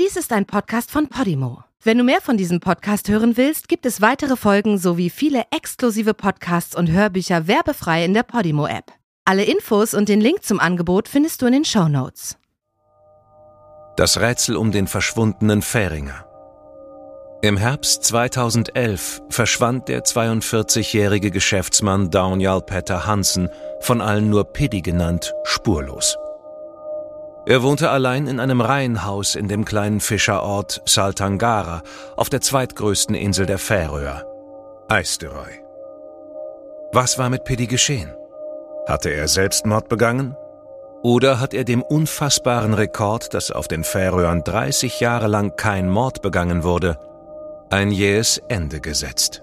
Dies ist ein Podcast von Podimo. Wenn du mehr von diesem Podcast hören willst, gibt es weitere Folgen sowie viele exklusive Podcasts und Hörbücher werbefrei in der Podimo-App. Alle Infos und den Link zum Angebot findest du in den Show Notes. Das Rätsel um den verschwundenen Fähringer. Im Herbst 2011 verschwand der 42-jährige Geschäftsmann Daunjal Petter Hansen, von allen nur Piddy genannt, spurlos. Er wohnte allein in einem Reihenhaus in dem kleinen Fischerort Saltangara auf der zweitgrößten Insel der Färöer, Eisteroy. Was war mit Piddy geschehen? Hatte er Selbstmord begangen? Oder hat er dem unfassbaren Rekord, dass auf den Färöern 30 Jahre lang kein Mord begangen wurde, ein jähes Ende gesetzt?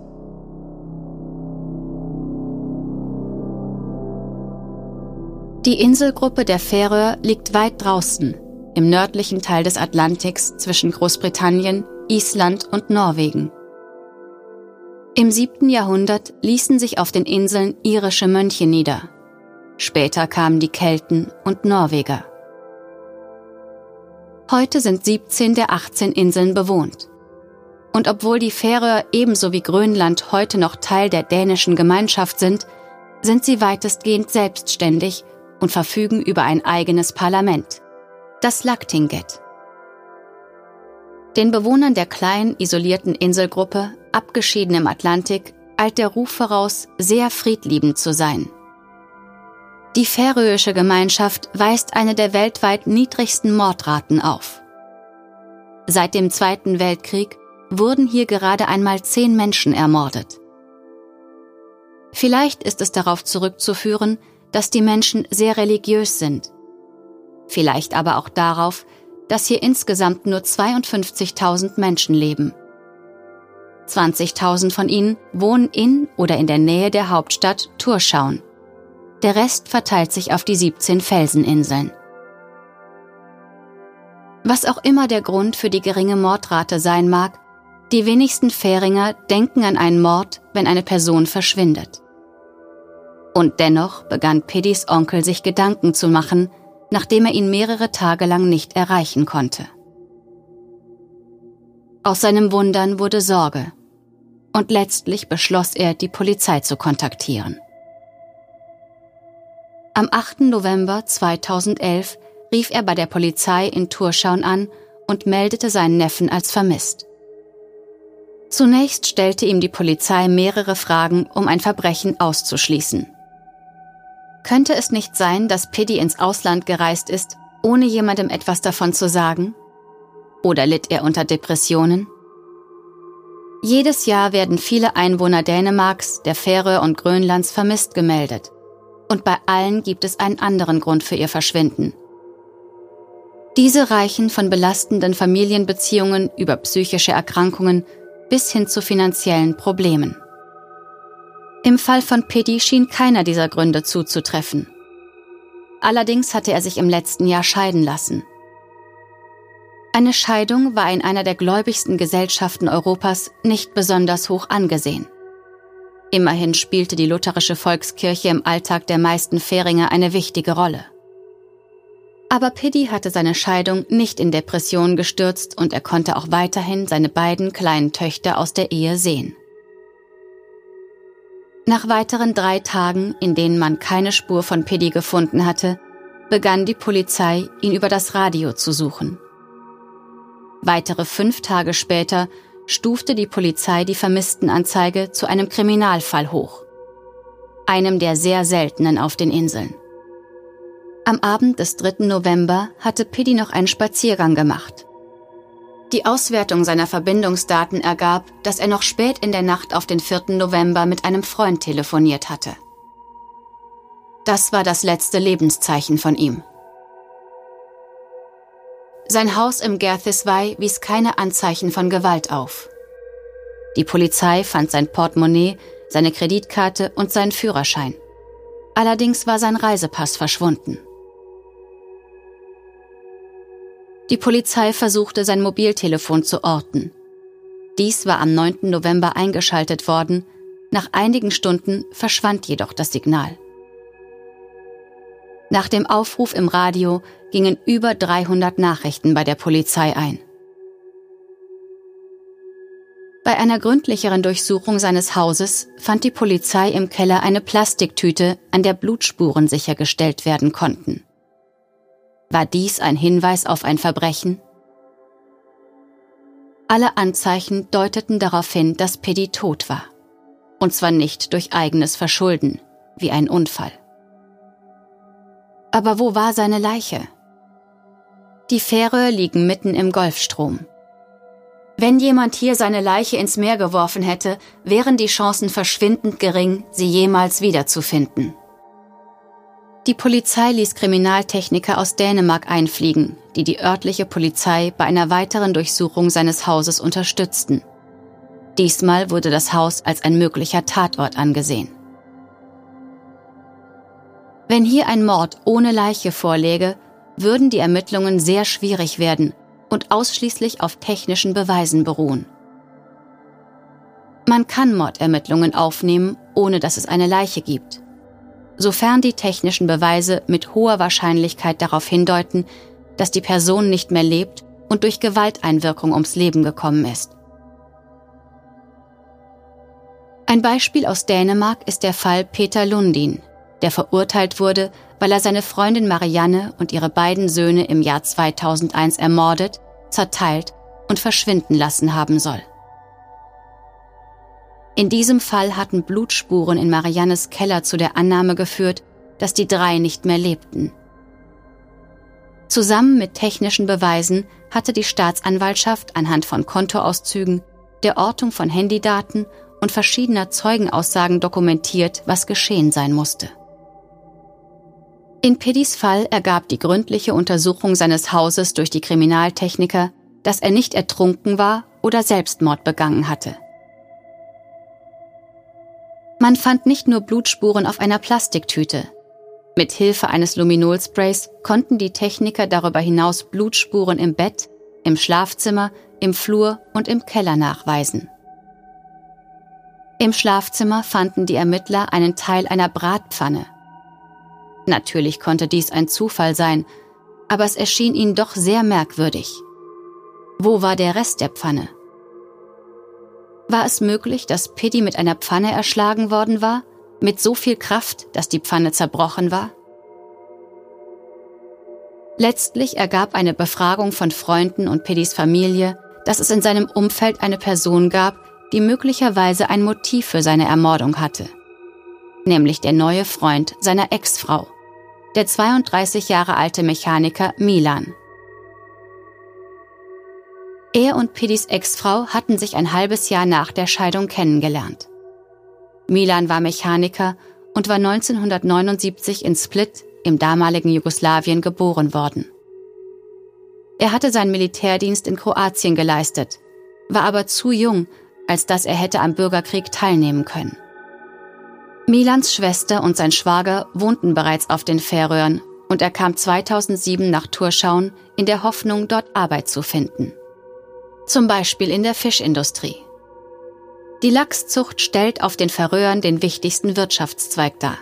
Die Inselgruppe der Färöer liegt weit draußen, im nördlichen Teil des Atlantiks zwischen Großbritannien, Island und Norwegen. Im siebten Jahrhundert ließen sich auf den Inseln irische Mönche nieder. Später kamen die Kelten und Norweger. Heute sind 17 der 18 Inseln bewohnt. Und obwohl die Färöer ebenso wie Grönland heute noch Teil der dänischen Gemeinschaft sind, sind sie weitestgehend selbstständig und verfügen über ein eigenes Parlament, das Lagtinget. Den Bewohnern der kleinen, isolierten Inselgruppe, abgeschieden im Atlantik, eilt der Ruf voraus, sehr friedliebend zu sein. Die färöische Gemeinschaft weist eine der weltweit niedrigsten Mordraten auf. Seit dem Zweiten Weltkrieg wurden hier gerade einmal zehn Menschen ermordet. Vielleicht ist es darauf zurückzuführen, dass die Menschen sehr religiös sind. Vielleicht aber auch darauf, dass hier insgesamt nur 52.000 Menschen leben. 20.000 von ihnen wohnen in oder in der Nähe der Hauptstadt Turschauen. Der Rest verteilt sich auf die 17 Felseninseln. Was auch immer der Grund für die geringe Mordrate sein mag, die wenigsten Fähringer denken an einen Mord, wenn eine Person verschwindet. Und dennoch begann Piddys Onkel sich Gedanken zu machen, nachdem er ihn mehrere Tage lang nicht erreichen konnte. Aus seinem Wundern wurde Sorge, und letztlich beschloss er, die Polizei zu kontaktieren. Am 8. November 2011 rief er bei der Polizei in Turschauen an und meldete seinen Neffen als vermisst. Zunächst stellte ihm die Polizei mehrere Fragen, um ein Verbrechen auszuschließen. Könnte es nicht sein, dass Piddy ins Ausland gereist ist, ohne jemandem etwas davon zu sagen? Oder litt er unter Depressionen? Jedes Jahr werden viele Einwohner Dänemarks, der Färöer und Grönlands vermisst gemeldet. Und bei allen gibt es einen anderen Grund für ihr Verschwinden. Diese reichen von belastenden Familienbeziehungen über psychische Erkrankungen bis hin zu finanziellen Problemen. Im Fall von Piddy schien keiner dieser Gründe zuzutreffen. Allerdings hatte er sich im letzten Jahr scheiden lassen. Eine Scheidung war in einer der gläubigsten Gesellschaften Europas nicht besonders hoch angesehen. Immerhin spielte die lutherische Volkskirche im Alltag der meisten Fähringer eine wichtige Rolle. Aber Piddy hatte seine Scheidung nicht in Depressionen gestürzt und er konnte auch weiterhin seine beiden kleinen Töchter aus der Ehe sehen. Nach weiteren drei Tagen, in denen man keine Spur von Piddy gefunden hatte, begann die Polizei, ihn über das Radio zu suchen. Weitere fünf Tage später stufte die Polizei die Vermisstenanzeige zu einem Kriminalfall hoch. Einem der sehr seltenen auf den Inseln. Am Abend des 3. November hatte Piddy noch einen Spaziergang gemacht. Die Auswertung seiner Verbindungsdaten ergab, dass er noch spät in der Nacht auf den 4. November mit einem Freund telefoniert hatte. Das war das letzte Lebenszeichen von ihm. Sein Haus im Gerthiswei wies keine Anzeichen von Gewalt auf. Die Polizei fand sein Portemonnaie, seine Kreditkarte und seinen Führerschein. Allerdings war sein Reisepass verschwunden. Die Polizei versuchte sein Mobiltelefon zu orten. Dies war am 9. November eingeschaltet worden, nach einigen Stunden verschwand jedoch das Signal. Nach dem Aufruf im Radio gingen über 300 Nachrichten bei der Polizei ein. Bei einer gründlicheren Durchsuchung seines Hauses fand die Polizei im Keller eine Plastiktüte, an der Blutspuren sichergestellt werden konnten. War dies ein Hinweis auf ein Verbrechen? Alle Anzeichen deuteten darauf hin, dass Piddy tot war. Und zwar nicht durch eigenes Verschulden, wie ein Unfall. Aber wo war seine Leiche? Die Fähre liegen mitten im Golfstrom. Wenn jemand hier seine Leiche ins Meer geworfen hätte, wären die Chancen verschwindend gering, sie jemals wiederzufinden. Die Polizei ließ Kriminaltechniker aus Dänemark einfliegen, die die örtliche Polizei bei einer weiteren Durchsuchung seines Hauses unterstützten. Diesmal wurde das Haus als ein möglicher Tatort angesehen. Wenn hier ein Mord ohne Leiche vorläge, würden die Ermittlungen sehr schwierig werden und ausschließlich auf technischen Beweisen beruhen. Man kann Mordermittlungen aufnehmen, ohne dass es eine Leiche gibt sofern die technischen Beweise mit hoher Wahrscheinlichkeit darauf hindeuten, dass die Person nicht mehr lebt und durch Gewalteinwirkung ums Leben gekommen ist. Ein Beispiel aus Dänemark ist der Fall Peter Lundin, der verurteilt wurde, weil er seine Freundin Marianne und ihre beiden Söhne im Jahr 2001 ermordet, zerteilt und verschwinden lassen haben soll. In diesem Fall hatten Blutspuren in Mariannes Keller zu der Annahme geführt, dass die drei nicht mehr lebten. Zusammen mit technischen Beweisen hatte die Staatsanwaltschaft anhand von Kontoauszügen, der Ortung von Handydaten und verschiedener Zeugenaussagen dokumentiert, was geschehen sein musste. In Piddys Fall ergab die gründliche Untersuchung seines Hauses durch die Kriminaltechniker, dass er nicht ertrunken war oder Selbstmord begangen hatte. Man fand nicht nur Blutspuren auf einer Plastiktüte. Mit Hilfe eines Luminolsprays konnten die Techniker darüber hinaus Blutspuren im Bett, im Schlafzimmer, im Flur und im Keller nachweisen. Im Schlafzimmer fanden die Ermittler einen Teil einer Bratpfanne. Natürlich konnte dies ein Zufall sein, aber es erschien ihnen doch sehr merkwürdig. Wo war der Rest der Pfanne? War es möglich, dass Piddy mit einer Pfanne erschlagen worden war, mit so viel Kraft, dass die Pfanne zerbrochen war? Letztlich ergab eine Befragung von Freunden und Piddys Familie, dass es in seinem Umfeld eine Person gab, die möglicherweise ein Motiv für seine Ermordung hatte. Nämlich der neue Freund seiner Ex-Frau, der 32 Jahre alte Mechaniker Milan. Er und Piddys Ex-Frau hatten sich ein halbes Jahr nach der Scheidung kennengelernt. Milan war Mechaniker und war 1979 in Split im damaligen Jugoslawien geboren worden. Er hatte seinen Militärdienst in Kroatien geleistet, war aber zu jung, als dass er hätte am Bürgerkrieg teilnehmen können. Milans Schwester und sein Schwager wohnten bereits auf den Färöern und er kam 2007 nach Turschauen in der Hoffnung, dort Arbeit zu finden zum Beispiel in der Fischindustrie. Die Lachszucht stellt auf den Färöern den wichtigsten Wirtschaftszweig dar.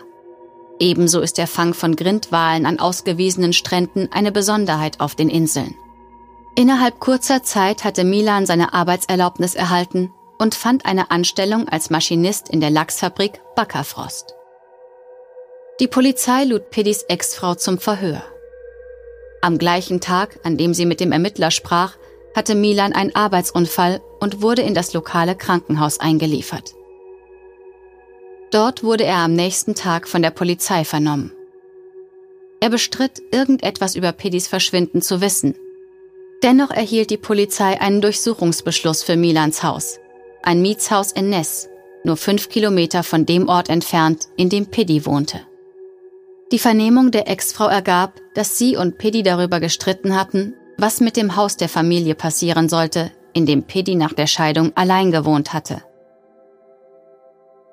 Ebenso ist der Fang von Grindwalen an ausgewiesenen Stränden eine Besonderheit auf den Inseln. Innerhalb kurzer Zeit hatte Milan seine Arbeitserlaubnis erhalten und fand eine Anstellung als Maschinist in der Lachsfabrik Backerfrost. Die Polizei lud Piddys Ex-Frau zum Verhör. Am gleichen Tag, an dem sie mit dem Ermittler sprach, hatte Milan einen Arbeitsunfall und wurde in das lokale Krankenhaus eingeliefert. Dort wurde er am nächsten Tag von der Polizei vernommen. Er bestritt, irgendetwas über Pedis Verschwinden zu wissen. Dennoch erhielt die Polizei einen Durchsuchungsbeschluss für Milans Haus, ein Mietshaus in Ness, nur fünf Kilometer von dem Ort entfernt, in dem Pedi wohnte. Die Vernehmung der Ex-Frau ergab, dass sie und Pedi darüber gestritten hatten, was mit dem Haus der Familie passieren sollte, in dem Pedi nach der Scheidung allein gewohnt hatte.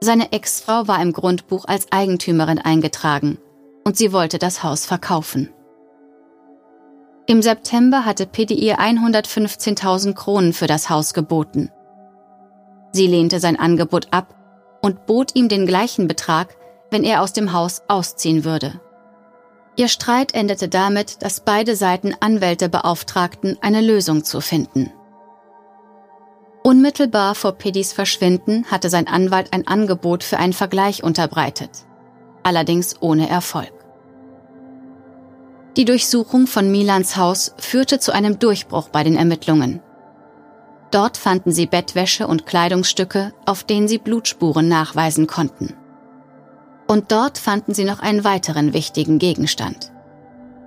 Seine Ex-Frau war im Grundbuch als Eigentümerin eingetragen und sie wollte das Haus verkaufen. Im September hatte Piddy ihr 115.000 Kronen für das Haus geboten. Sie lehnte sein Angebot ab und bot ihm den gleichen Betrag, wenn er aus dem Haus ausziehen würde. Ihr Streit endete damit, dass beide Seiten Anwälte beauftragten, eine Lösung zu finden. Unmittelbar vor Piddys Verschwinden hatte sein Anwalt ein Angebot für einen Vergleich unterbreitet, allerdings ohne Erfolg. Die Durchsuchung von Milans Haus führte zu einem Durchbruch bei den Ermittlungen. Dort fanden sie Bettwäsche und Kleidungsstücke, auf denen sie Blutspuren nachweisen konnten. Und dort fanden sie noch einen weiteren wichtigen Gegenstand.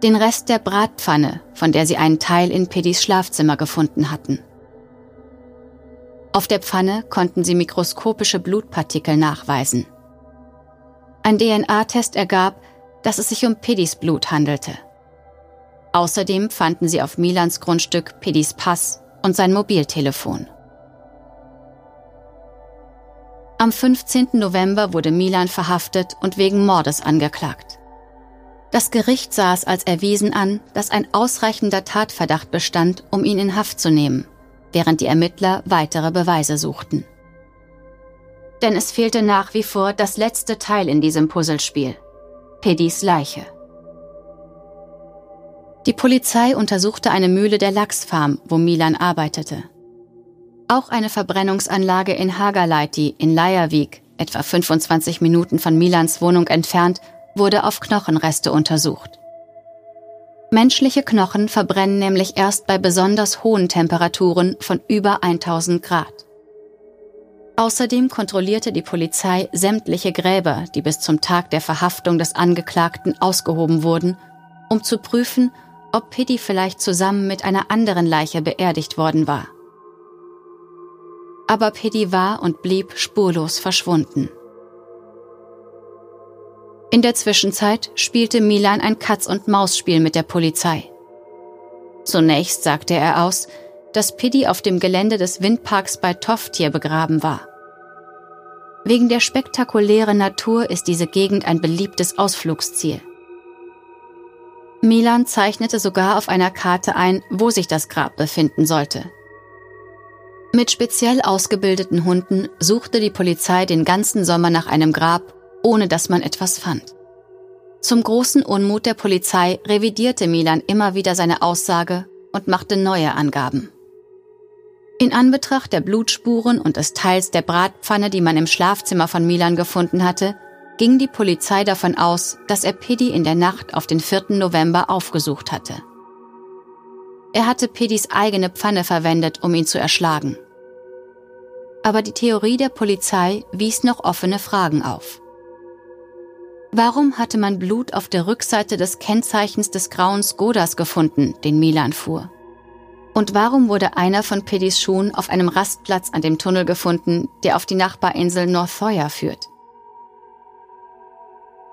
Den Rest der Bratpfanne, von der sie einen Teil in Piddys Schlafzimmer gefunden hatten. Auf der Pfanne konnten sie mikroskopische Blutpartikel nachweisen. Ein DNA-Test ergab, dass es sich um Piddys Blut handelte. Außerdem fanden sie auf Milans Grundstück Piddys Pass und sein Mobiltelefon. Am 15. November wurde Milan verhaftet und wegen Mordes angeklagt. Das Gericht sah es als erwiesen an, dass ein ausreichender Tatverdacht bestand, um ihn in Haft zu nehmen, während die Ermittler weitere Beweise suchten. Denn es fehlte nach wie vor das letzte Teil in diesem Puzzlespiel, Piddys Leiche. Die Polizei untersuchte eine Mühle der Lachsfarm, wo Milan arbeitete. Auch eine Verbrennungsanlage in Hagaleiti in Leiervik, etwa 25 Minuten von Milans Wohnung entfernt, wurde auf Knochenreste untersucht. Menschliche Knochen verbrennen nämlich erst bei besonders hohen Temperaturen von über 1000 Grad. Außerdem kontrollierte die Polizei sämtliche Gräber, die bis zum Tag der Verhaftung des Angeklagten ausgehoben wurden, um zu prüfen, ob Piddy vielleicht zusammen mit einer anderen Leiche beerdigt worden war. Aber Piddy war und blieb spurlos verschwunden. In der Zwischenzeit spielte Milan ein Katz-und-Maus-Spiel mit der Polizei. Zunächst sagte er aus, dass Piddy auf dem Gelände des Windparks bei Toftier begraben war. Wegen der spektakulären Natur ist diese Gegend ein beliebtes Ausflugsziel. Milan zeichnete sogar auf einer Karte ein, wo sich das Grab befinden sollte. Mit speziell ausgebildeten Hunden suchte die Polizei den ganzen Sommer nach einem Grab, ohne dass man etwas fand. Zum großen Unmut der Polizei revidierte Milan immer wieder seine Aussage und machte neue Angaben. In Anbetracht der Blutspuren und des Teils der Bratpfanne, die man im Schlafzimmer von Milan gefunden hatte, ging die Polizei davon aus, dass er Piddy in der Nacht auf den 4. November aufgesucht hatte. Er hatte Piddys eigene Pfanne verwendet, um ihn zu erschlagen. Aber die Theorie der Polizei wies noch offene Fragen auf. Warum hatte man Blut auf der Rückseite des Kennzeichens des grauen Skodas gefunden, den Milan fuhr? Und warum wurde einer von Piddys Schuhen auf einem Rastplatz an dem Tunnel gefunden, der auf die Nachbarinsel Northoya führt?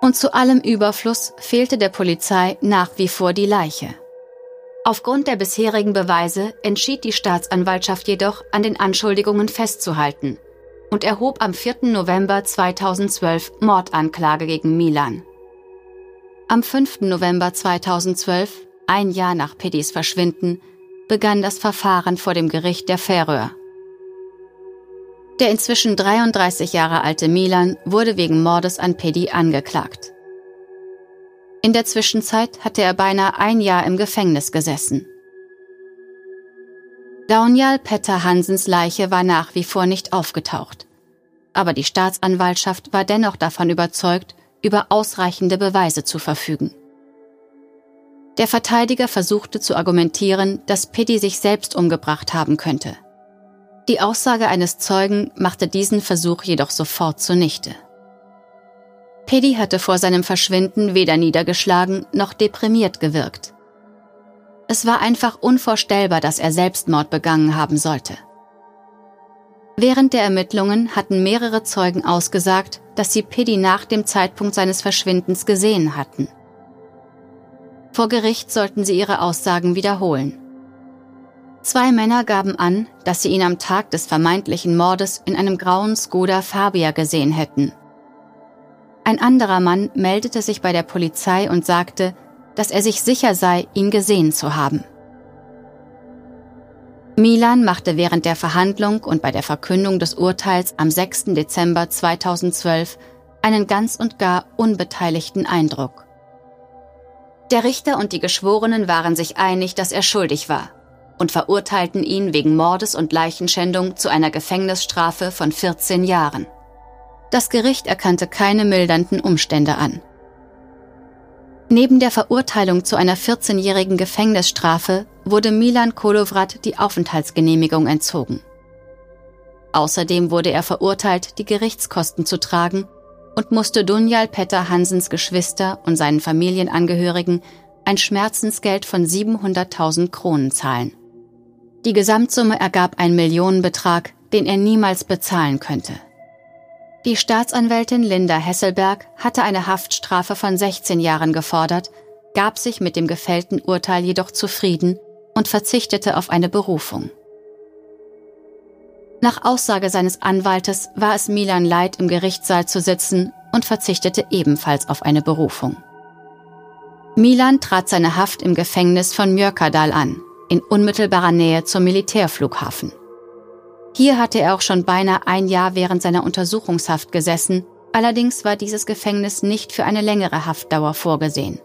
Und zu allem Überfluss fehlte der Polizei nach wie vor die Leiche. Aufgrund der bisherigen Beweise entschied die Staatsanwaltschaft jedoch, an den Anschuldigungen festzuhalten und erhob am 4. November 2012 Mordanklage gegen Milan. Am 5. November 2012, ein Jahr nach Piddys Verschwinden, begann das Verfahren vor dem Gericht der Färöer. Der inzwischen 33 Jahre alte Milan wurde wegen Mordes an Pedi angeklagt. In der Zwischenzeit hatte er beinahe ein Jahr im Gefängnis gesessen. Daunjal Petter Hansens Leiche war nach wie vor nicht aufgetaucht. Aber die Staatsanwaltschaft war dennoch davon überzeugt, über ausreichende Beweise zu verfügen. Der Verteidiger versuchte zu argumentieren, dass Pitti sich selbst umgebracht haben könnte. Die Aussage eines Zeugen machte diesen Versuch jedoch sofort zunichte. Pitti hatte vor seinem Verschwinden weder niedergeschlagen noch deprimiert gewirkt. Es war einfach unvorstellbar, dass er Selbstmord begangen haben sollte. Während der Ermittlungen hatten mehrere Zeugen ausgesagt, dass sie Piddy nach dem Zeitpunkt seines Verschwindens gesehen hatten. Vor Gericht sollten sie ihre Aussagen wiederholen. Zwei Männer gaben an, dass sie ihn am Tag des vermeintlichen Mordes in einem grauen Skoda Fabia gesehen hätten. Ein anderer Mann meldete sich bei der Polizei und sagte, dass er sich sicher sei, ihn gesehen zu haben. Milan machte während der Verhandlung und bei der Verkündung des Urteils am 6. Dezember 2012 einen ganz und gar unbeteiligten Eindruck. Der Richter und die Geschworenen waren sich einig, dass er schuldig war und verurteilten ihn wegen Mordes und Leichenschändung zu einer Gefängnisstrafe von 14 Jahren. Das Gericht erkannte keine mildernden Umstände an. Neben der Verurteilung zu einer 14-jährigen Gefängnisstrafe wurde Milan Kolovrat die Aufenthaltsgenehmigung entzogen. Außerdem wurde er verurteilt, die Gerichtskosten zu tragen und musste Dunjal Petter Hansens Geschwister und seinen Familienangehörigen ein Schmerzensgeld von 700.000 Kronen zahlen. Die Gesamtsumme ergab einen Millionenbetrag, den er niemals bezahlen könnte. Die Staatsanwältin Linda Hesselberg hatte eine Haftstrafe von 16 Jahren gefordert, gab sich mit dem gefällten Urteil jedoch zufrieden und verzichtete auf eine Berufung. Nach Aussage seines Anwaltes war es Milan leid, im Gerichtssaal zu sitzen und verzichtete ebenfalls auf eine Berufung. Milan trat seine Haft im Gefängnis von Mjörkadal an, in unmittelbarer Nähe zum Militärflughafen. Hier hatte er auch schon beinahe ein Jahr während seiner Untersuchungshaft gesessen, allerdings war dieses Gefängnis nicht für eine längere Haftdauer vorgesehen.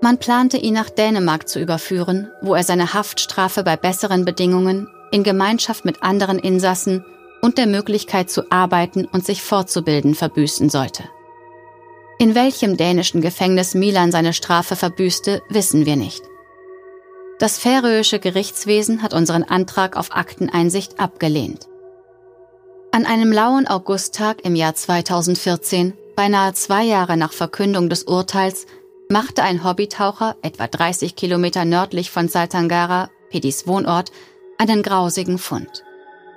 Man plante ihn nach Dänemark zu überführen, wo er seine Haftstrafe bei besseren Bedingungen in Gemeinschaft mit anderen Insassen und der Möglichkeit zu arbeiten und sich fortzubilden verbüßen sollte. In welchem dänischen Gefängnis Milan seine Strafe verbüßte, wissen wir nicht. Das färöische Gerichtswesen hat unseren Antrag auf Akteneinsicht abgelehnt. An einem lauen Augusttag im Jahr 2014, beinahe zwei Jahre nach Verkündung des Urteils, machte ein Hobbytaucher etwa 30 Kilometer nördlich von Saltangara, Pedis Wohnort, einen grausigen Fund.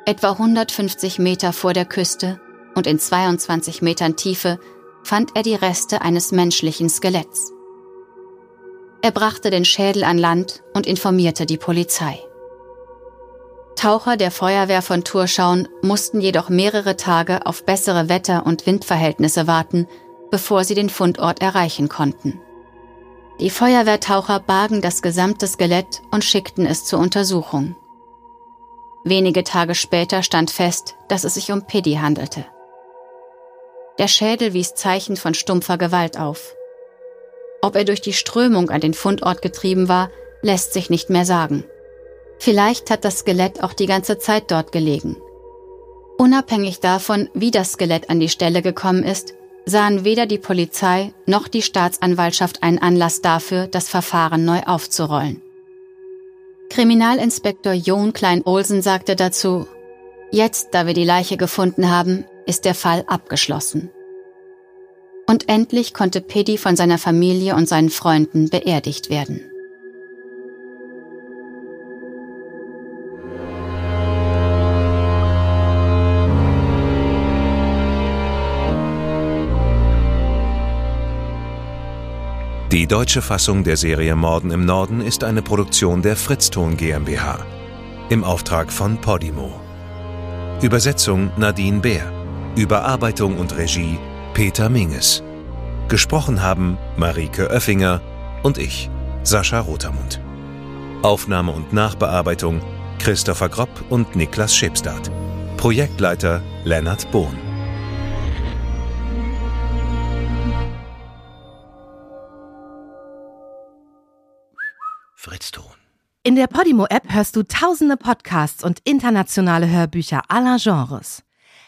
Etwa 150 Meter vor der Küste und in 22 Metern Tiefe fand er die Reste eines menschlichen Skeletts. Er brachte den Schädel an Land und informierte die Polizei. Taucher der Feuerwehr von Turschauen mussten jedoch mehrere Tage auf bessere Wetter- und Windverhältnisse warten, bevor sie den Fundort erreichen konnten. Die Feuerwehrtaucher bargen das gesamte Skelett und schickten es zur Untersuchung. Wenige Tage später stand fest, dass es sich um Piddy handelte. Der Schädel wies Zeichen von stumpfer Gewalt auf. Ob er durch die Strömung an den Fundort getrieben war, lässt sich nicht mehr sagen. Vielleicht hat das Skelett auch die ganze Zeit dort gelegen. Unabhängig davon, wie das Skelett an die Stelle gekommen ist, sahen weder die Polizei noch die Staatsanwaltschaft einen Anlass dafür, das Verfahren neu aufzurollen. Kriminalinspektor Jon Klein-Olsen sagte dazu, Jetzt, da wir die Leiche gefunden haben, ist der Fall abgeschlossen. Und endlich konnte Piddy von seiner Familie und seinen Freunden beerdigt werden. Die deutsche Fassung der Serie Morden im Norden ist eine Produktion der Fritzton GmbH im Auftrag von Podimo. Übersetzung Nadine Bär. Überarbeitung und Regie Peter Minges. Gesprochen haben Marike Oeffinger und ich, Sascha Rotermund. Aufnahme und Nachbearbeitung Christopher Gropp und Niklas Schepstadt. Projektleiter Lennart Bohn. Fritzton. In der Podimo-App hörst du tausende Podcasts und internationale Hörbücher aller Genres.